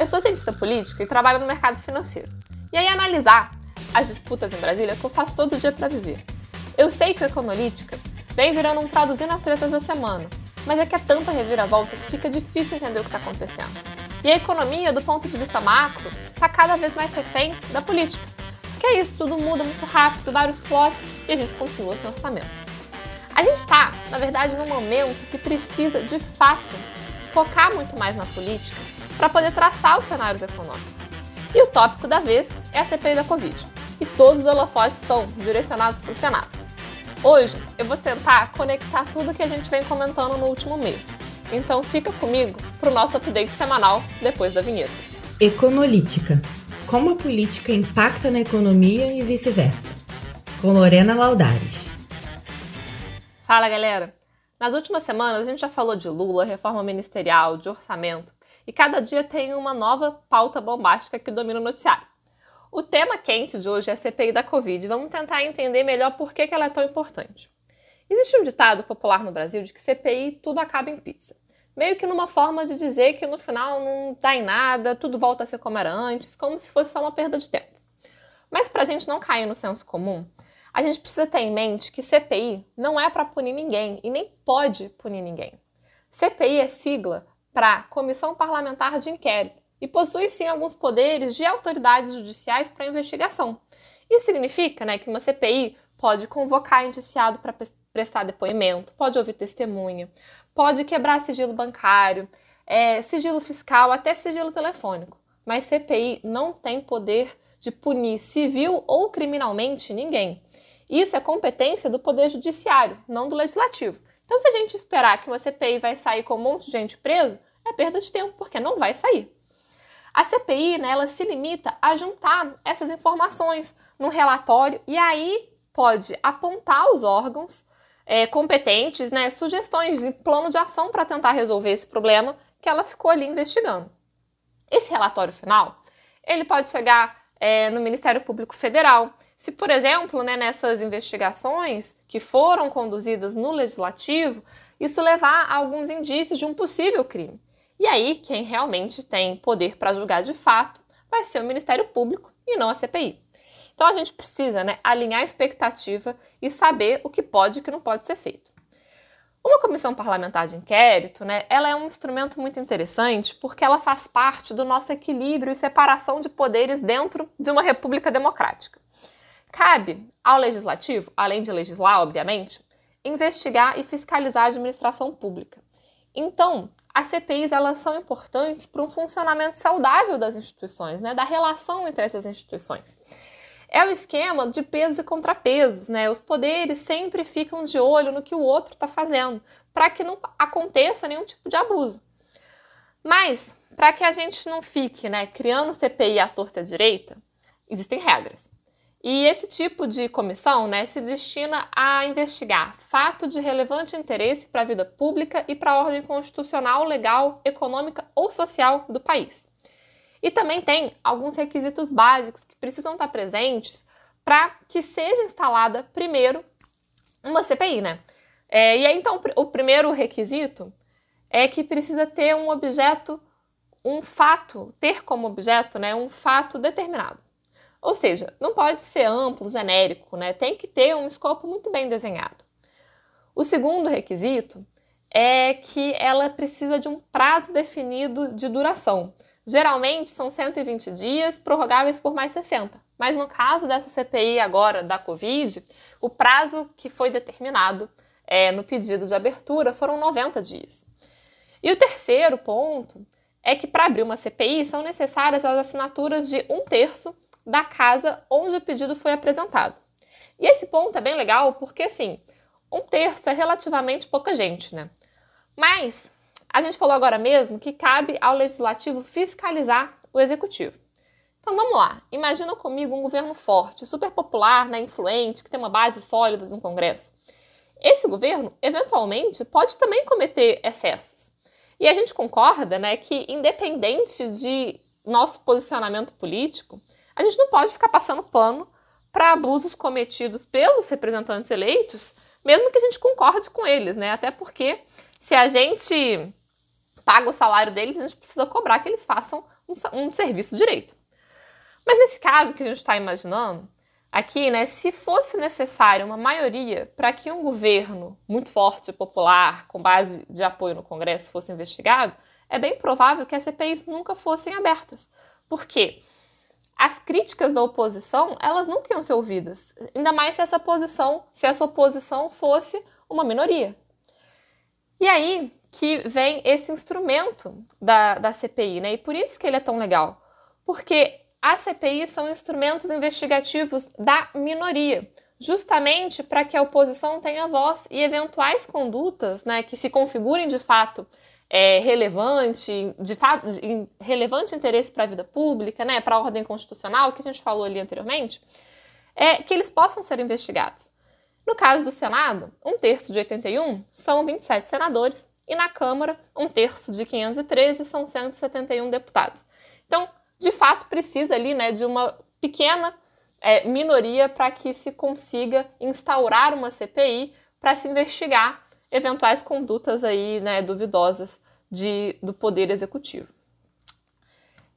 Eu sou cientista política e trabalho no mercado financeiro. E aí analisar as disputas em Brasília é que eu faço todo dia para viver. Eu sei que o Econolítica vem virando um traduzindo as tretas da semana, mas é que é tanta reviravolta que fica difícil entender o que está acontecendo. E a economia, do ponto de vista macro, está cada vez mais refém da política. Que é isso, tudo muda muito rápido, vários plots e a gente continua sem orçamento. A gente está, na verdade, num momento que precisa, de fato, focar muito mais na política para poder traçar os cenários econômicos. E o tópico da vez é a CPI da Covid. E todos os holofotes estão direcionados para o Senado. Hoje eu vou tentar conectar tudo que a gente vem comentando no último mês. Então fica comigo para o nosso update semanal depois da vinheta. Econolítica. Como a política impacta na economia e vice-versa. Com Lorena Laudares. Fala galera! Nas últimas semanas a gente já falou de Lula, reforma ministerial, de orçamento, e cada dia tem uma nova pauta bombástica que domina o noticiário. O tema quente de hoje é a CPI da Covid. Vamos tentar entender melhor por que ela é tão importante. Existe um ditado popular no Brasil de que CPI tudo acaba em pizza. Meio que numa forma de dizer que no final não dá em nada, tudo volta a ser como era antes, como se fosse só uma perda de tempo. Mas para a gente não cair no senso comum, a gente precisa ter em mente que CPI não é para punir ninguém e nem pode punir ninguém. CPI é sigla para Comissão Parlamentar de Inquérito e possui sim alguns poderes de autoridades judiciais para investigação. Isso significa né, que uma CPI pode convocar indiciado para prestar depoimento, pode ouvir testemunha, pode quebrar sigilo bancário, é, sigilo fiscal, até sigilo telefônico. Mas CPI não tem poder de punir civil ou criminalmente ninguém. Isso é competência do Poder Judiciário, não do Legislativo. Então, se a gente esperar que uma CPI vai sair com um monte de gente preso, é perda de tempo, porque não vai sair. A CPI, né, ela se limita a juntar essas informações num relatório e aí pode apontar os órgãos é, competentes, né, sugestões de plano de ação para tentar resolver esse problema que ela ficou ali investigando. Esse relatório final, ele pode chegar é, no Ministério Público Federal, se, por exemplo, né, nessas investigações que foram conduzidas no legislativo, isso levar a alguns indícios de um possível crime. E aí, quem realmente tem poder para julgar de fato vai ser o Ministério Público e não a CPI. Então a gente precisa né, alinhar a expectativa e saber o que pode e o que não pode ser feito. Uma comissão parlamentar de inquérito, né, ela é um instrumento muito interessante porque ela faz parte do nosso equilíbrio e separação de poderes dentro de uma república democrática. Cabe ao legislativo, além de legislar, obviamente, investigar e fiscalizar a administração pública. Então, as CPIs elas são importantes para um funcionamento saudável das instituições, né, da relação entre essas instituições. É o esquema de pesos e contrapesos, né? Os poderes sempre ficam de olho no que o outro está fazendo, para que não aconteça nenhum tipo de abuso. Mas, para que a gente não fique né, criando CPI à torta à direita, existem regras. E esse tipo de comissão né, se destina a investigar fato de relevante interesse para a vida pública e para a ordem constitucional, legal, econômica ou social do país. E também tem alguns requisitos básicos que precisam estar presentes para que seja instalada primeiro uma CPI, né? É, e aí, então, o primeiro requisito é que precisa ter um objeto, um fato, ter como objeto né, um fato determinado. Ou seja, não pode ser amplo, genérico, né? tem que ter um escopo muito bem desenhado. O segundo requisito é que ela precisa de um prazo definido de duração. Geralmente são 120 dias, prorrogáveis por mais 60. Mas no caso dessa CPI agora da Covid, o prazo que foi determinado é, no pedido de abertura foram 90 dias. E o terceiro ponto é que para abrir uma CPI são necessárias as assinaturas de um terço da casa onde o pedido foi apresentado. E esse ponto é bem legal porque, assim, um terço é relativamente pouca gente, né? Mas a gente falou agora mesmo que cabe ao legislativo fiscalizar o executivo. Então vamos lá, imagina comigo um governo forte, super popular, né, influente, que tem uma base sólida no Congresso. Esse governo, eventualmente, pode também cometer excessos. E a gente concorda né, que, independente de nosso posicionamento político, a gente não pode ficar passando pano para abusos cometidos pelos representantes eleitos, mesmo que a gente concorde com eles, né? Até porque se a gente paga o salário deles, a gente precisa cobrar que eles façam um, um serviço direito. Mas nesse caso que a gente está imaginando, aqui, né, se fosse necessário uma maioria para que um governo muito forte, popular, com base de apoio no Congresso, fosse investigado, é bem provável que as CPIs nunca fossem abertas. Por quê? As críticas da oposição, elas nunca iam ser ouvidas, ainda mais se essa posição, se essa oposição fosse uma minoria. E aí que vem esse instrumento da, da CPI, né? E por isso que ele é tão legal. Porque as CPIs são instrumentos investigativos da minoria, justamente para que a oposição tenha voz e eventuais condutas né, que se configurem de fato é, relevante, de fato, relevante interesse para a vida pública, né, para a ordem constitucional, que a gente falou ali anteriormente, é que eles possam ser investigados. No caso do Senado, um terço de 81 são 27 senadores e na Câmara, um terço de 513 são 171 deputados. Então, de fato precisa ali né, de uma pequena é, minoria para que se consiga instaurar uma CPI para se investigar eventuais condutas aí, né, duvidosas de, do Poder Executivo.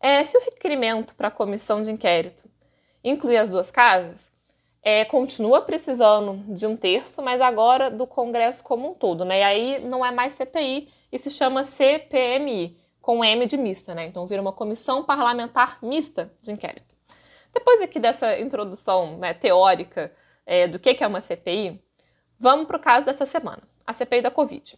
É, se o requerimento para a comissão de inquérito incluir as duas casas, é, continua precisando de um terço, mas agora do Congresso como um todo, né? E aí não é mais CPI e se chama CPMI, com M de mista, né? Então vira uma comissão parlamentar mista de inquérito. Depois aqui dessa introdução né, teórica é, do que é uma CPI, vamos para o caso dessa semana, a CPI da Covid.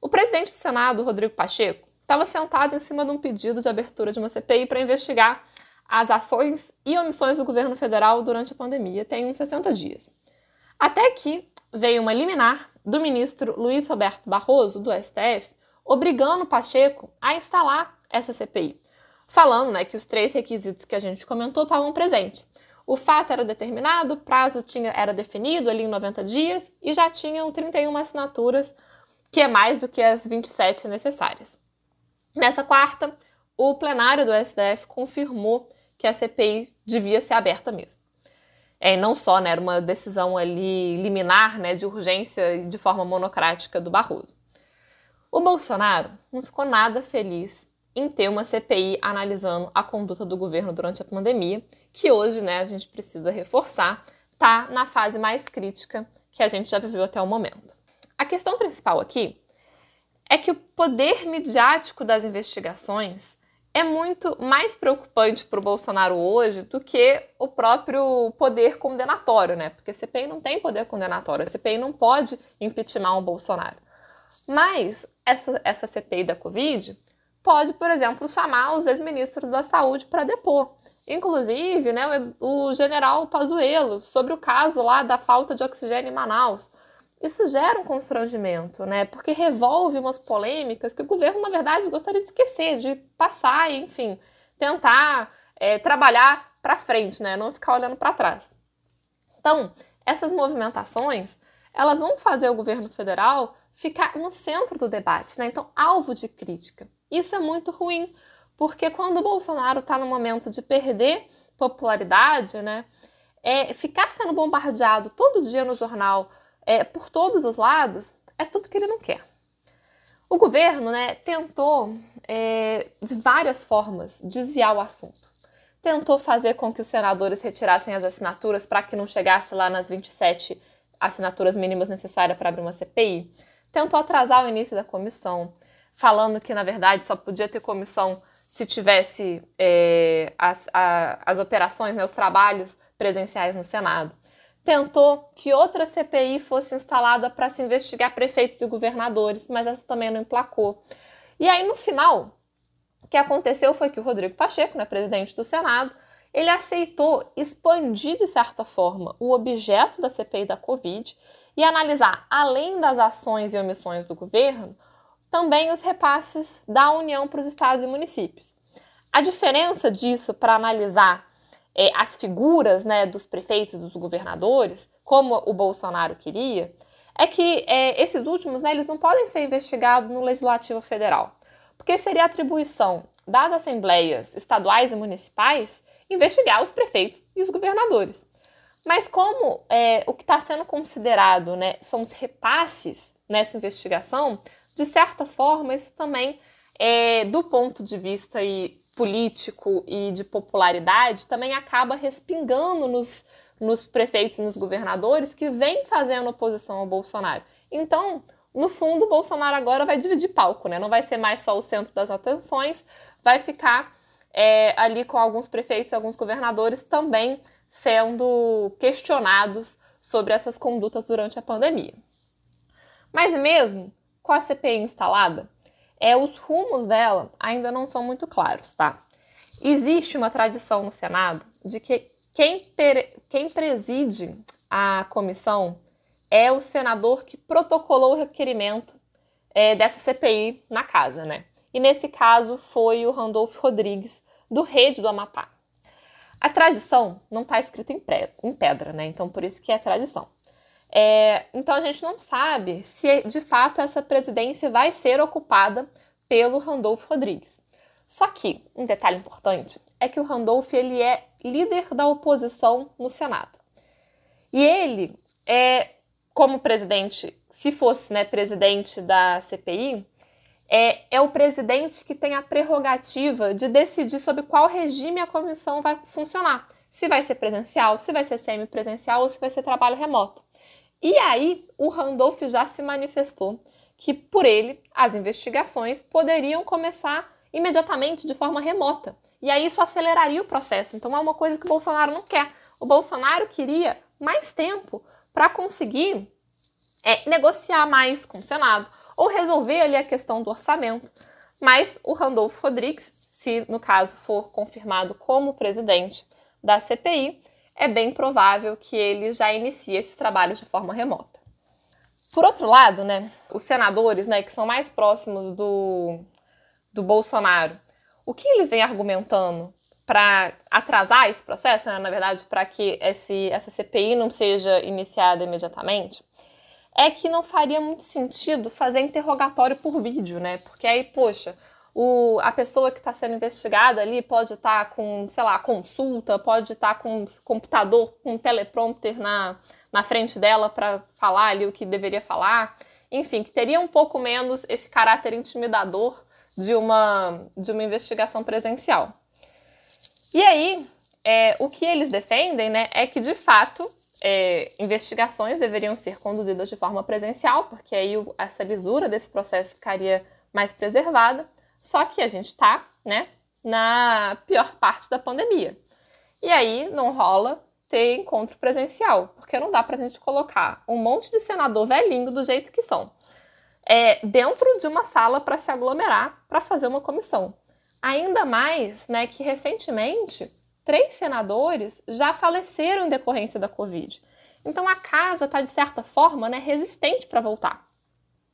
O presidente do Senado, Rodrigo Pacheco, estava sentado em cima de um pedido de abertura de uma CPI para investigar as ações e omissões do governo federal durante a pandemia, tem uns 60 dias. Até que veio uma liminar do ministro Luiz Roberto Barroso, do STF, obrigando Pacheco a instalar essa CPI, falando né, que os três requisitos que a gente comentou estavam presentes. O fato era determinado, o prazo tinha, era definido ali em 90 dias e já tinham 31 assinaturas, que é mais do que as 27 necessárias. Nessa quarta, o plenário do STF confirmou que a CPI devia ser aberta mesmo. É, não só, né, era uma decisão ali liminar, né, de urgência de forma monocrática do Barroso. O Bolsonaro não ficou nada feliz em ter uma CPI analisando a conduta do governo durante a pandemia, que hoje, né, a gente precisa reforçar, está na fase mais crítica que a gente já viveu até o momento. A questão principal aqui é que o poder midiático das investigações é muito mais preocupante para o Bolsonaro hoje do que o próprio poder condenatório, né? Porque a CPI não tem poder condenatório, a CPI não pode impeachment o Bolsonaro. Mas essa, essa CPI da Covid pode, por exemplo, chamar os ex-ministros da saúde para depor. Inclusive, né, o general Pazuello, sobre o caso lá da falta de oxigênio em Manaus. Isso gera um constrangimento, né? Porque revolve umas polêmicas que o governo, na verdade, gostaria de esquecer, de passar enfim, tentar é, trabalhar para frente, né? Não ficar olhando para trás. Então, essas movimentações, elas vão fazer o governo federal ficar no centro do debate, né? Então, alvo de crítica. Isso é muito ruim, porque quando o Bolsonaro está no momento de perder popularidade, né? É, ficar sendo bombardeado todo dia no jornal é, por todos os lados é tudo que ele não quer. O governo né, tentou, é, de várias formas, desviar o assunto. Tentou fazer com que os senadores retirassem as assinaturas para que não chegasse lá nas 27 assinaturas mínimas necessárias para abrir uma CPI tentou atrasar o início da comissão, falando que, na verdade, só podia ter comissão se tivesse é, as, a, as operações, né, os trabalhos presenciais no Senado. Tentou que outra CPI fosse instalada para se investigar prefeitos e governadores, mas essa também não emplacou. E aí, no final, o que aconteceu foi que o Rodrigo Pacheco, né, presidente do Senado, ele aceitou expandir, de certa forma, o objeto da CPI da Covid e analisar, além das ações e omissões do governo, também os repasses da União para os estados e municípios. A diferença disso para analisar é, as figuras né, dos prefeitos e dos governadores, como o Bolsonaro queria, é que é, esses últimos né, eles não podem ser investigados no Legislativo Federal, porque seria atribuição das assembleias estaduais e municipais investigar os prefeitos e os governadores. Mas como é, o que está sendo considerado né, são os repasses nessa investigação, de certa forma, isso também, é, do ponto de vista e político e de popularidade também acaba respingando nos, nos prefeitos e nos governadores que vêm fazendo oposição ao Bolsonaro. Então, no fundo, o Bolsonaro agora vai dividir palco, né? Não vai ser mais só o centro das atenções, vai ficar é, ali com alguns prefeitos e alguns governadores também sendo questionados sobre essas condutas durante a pandemia. Mas mesmo com a CPI instalada, é, os rumos dela ainda não são muito claros, tá? Existe uma tradição no Senado de que quem, quem preside a comissão é o senador que protocolou o requerimento é, dessa CPI na casa, né? E nesse caso foi o Randolfo Rodrigues, do Rede do Amapá. A tradição não está escrita em, em, pedra, né? Então por isso que é tradição. É, então a gente não sabe se de fato essa presidência vai ser ocupada pelo Randolfo Rodrigues. Só que um detalhe importante é que o Randolph ele é líder da oposição no Senado. E ele é como presidente, se fosse né, presidente da CPI, é, é o presidente que tem a prerrogativa de decidir sobre qual regime a comissão vai funcionar. Se vai ser presencial, se vai ser semipresencial ou se vai ser trabalho remoto. E aí o Randolph já se manifestou que, por ele, as investigações poderiam começar imediatamente de forma remota. E aí isso aceleraria o processo. Então é uma coisa que o Bolsonaro não quer. O Bolsonaro queria mais tempo para conseguir é, negociar mais com o Senado ou resolver ali a questão do orçamento. Mas o Randolfo Rodrigues, se no caso for confirmado como presidente da CPI, é bem provável que ele já inicie esses trabalhos de forma remota. Por outro lado, né, os senadores, né, que são mais próximos do, do Bolsonaro, o que eles vêm argumentando para atrasar esse processo, né, na verdade, para que esse, essa CPI não seja iniciada imediatamente, é que não faria muito sentido fazer interrogatório por vídeo, né? Porque aí, poxa, o, a pessoa que está sendo investigada ali pode estar tá com, sei lá, consulta, pode estar tá com computador, com um teleprompter na, na frente dela para falar ali o que deveria falar. Enfim, que teria um pouco menos esse caráter intimidador de uma, de uma investigação presencial. E aí, é, o que eles defendem né, é que, de fato, é, investigações deveriam ser conduzidas de forma presencial, porque aí essa lisura desse processo ficaria mais preservada. Só que a gente está né, na pior parte da pandemia. E aí não rola ter encontro presencial, porque não dá para a gente colocar um monte de senador velhinho do jeito que são é, dentro de uma sala para se aglomerar para fazer uma comissão. Ainda mais né, que recentemente três senadores já faleceram em decorrência da Covid. Então a casa está, de certa forma, né, resistente para voltar.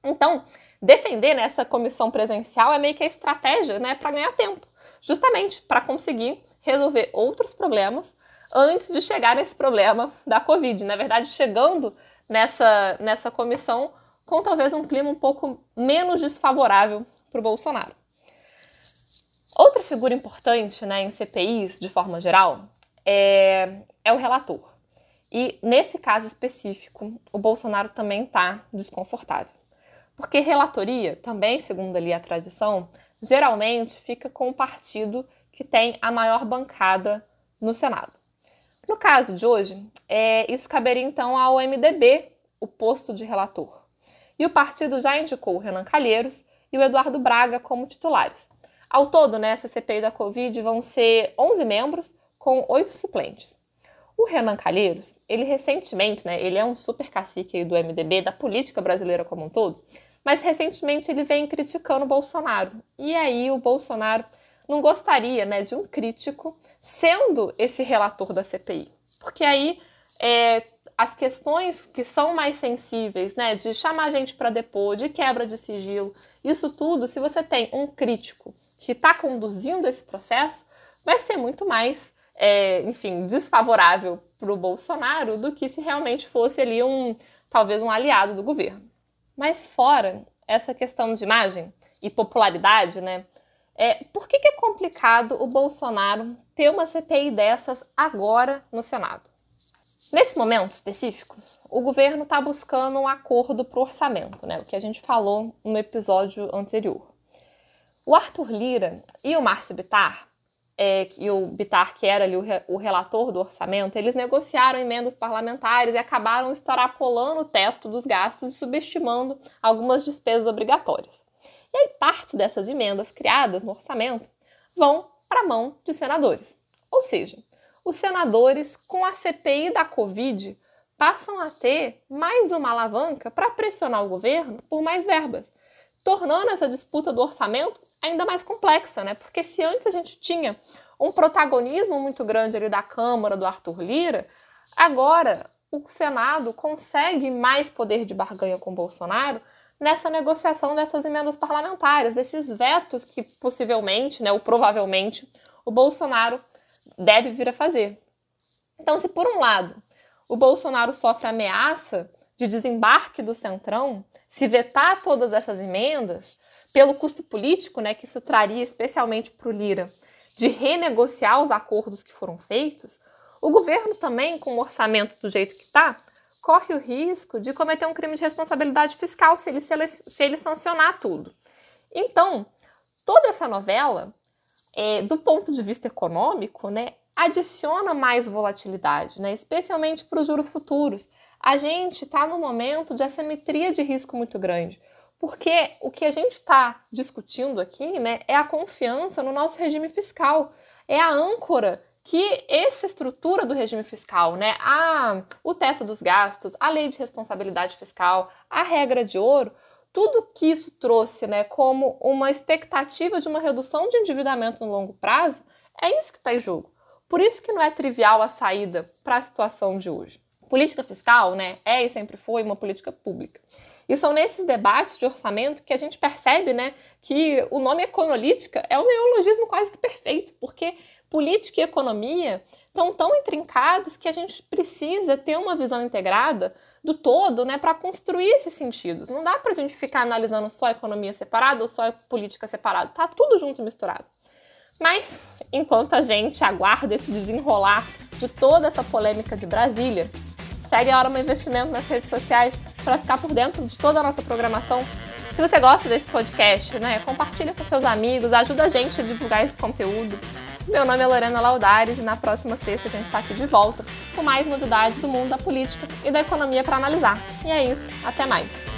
Então, defender nessa comissão presencial é meio que a estratégia né, para ganhar tempo, justamente para conseguir resolver outros problemas antes de chegar nesse problema da Covid. Na verdade, chegando nessa, nessa comissão com talvez um clima um pouco menos desfavorável para o Bolsonaro. Outra figura importante né, em CPIs, de forma geral, é, é o relator. E nesse caso específico, o Bolsonaro também está desconfortável. Porque relatoria, também segundo ali a tradição, geralmente fica com o partido que tem a maior bancada no Senado. No caso de hoje, é, isso caberia então ao MDB, o posto de relator. E o partido já indicou o Renan Calheiros e o Eduardo Braga como titulares. Ao todo, nessa CPI da Covid, vão ser 11 membros com oito suplentes. O Renan Calheiros, ele recentemente, né, ele é um super cacique do MDB, da política brasileira como um todo, mas recentemente ele vem criticando o Bolsonaro. E aí o Bolsonaro não gostaria né, de um crítico sendo esse relator da CPI. Porque aí é, as questões que são mais sensíveis, né, de chamar gente para depor, de quebra de sigilo, isso tudo, se você tem um crítico que está conduzindo esse processo, vai ser muito mais, é, enfim, desfavorável para o Bolsonaro do que se realmente fosse ali um, talvez um aliado do governo. Mas fora essa questão de imagem e popularidade, né, é, por que, que é complicado o Bolsonaro ter uma CPI dessas agora no Senado? Nesse momento específico, o governo está buscando um acordo para o orçamento, né? O que a gente falou no episódio anterior. O Arthur Lira e o Márcio Bitar é, e o Bitar, que era ali o, re, o, relator do orçamento, eles negociaram emendas parlamentares e acabaram extrapolando o teto dos gastos e subestimando algumas despesas obrigatórias. E aí, parte dessas emendas criadas no orçamento vão para a mão de senadores. Ou seja, os senadores, com a CPI da Covid, passam a ter mais uma alavanca para pressionar o governo por mais verbas, tornando essa disputa do orçamento ainda mais complexa, né? Porque se antes a gente tinha um protagonismo muito grande ali da Câmara, do Arthur Lira, agora o Senado consegue mais poder de barganha com Bolsonaro nessa negociação dessas emendas parlamentares, desses vetos que possivelmente, né, ou provavelmente, o Bolsonaro deve vir a fazer. Então, se por um lado o Bolsonaro sofre ameaça de desembarque do Centrão, se vetar todas essas emendas, pelo custo político né, que isso traria especialmente para o Lira, de renegociar os acordos que foram feitos, o governo também, com o orçamento do jeito que está, corre o risco de cometer um crime de responsabilidade fiscal se ele, se ele sancionar tudo. Então, toda essa novela, é, do ponto de vista econômico, né, adiciona mais volatilidade, né, especialmente para os juros futuros. A gente está num momento de assimetria de risco muito grande. Porque o que a gente está discutindo aqui né, é a confiança no nosso regime fiscal. É a âncora que essa estrutura do regime fiscal, né, a, o teto dos gastos, a lei de responsabilidade fiscal, a regra de ouro, tudo que isso trouxe né, como uma expectativa de uma redução de endividamento no longo prazo, é isso que está em jogo. Por isso que não é trivial a saída para a situação de hoje. Política fiscal né, é e sempre foi uma política pública. E são nesses debates de orçamento que a gente percebe né, que o nome econolítica é um neologismo quase que perfeito, porque política e economia estão tão intrincados que a gente precisa ter uma visão integrada do todo né, para construir esses sentidos. Não dá para a gente ficar analisando só economia separada ou só política separada. Tá tudo junto misturado. Mas, enquanto a gente aguarda esse desenrolar de toda essa polêmica de Brasília, segue a Hora Investimento nas redes sociais para ficar por dentro de toda a nossa programação. Se você gosta desse podcast, né, compartilha com seus amigos, ajuda a gente a divulgar esse conteúdo. Meu nome é Lorena Laudares e na próxima sexta a gente está aqui de volta com mais novidades do mundo da política e da economia para analisar. E é isso, até mais!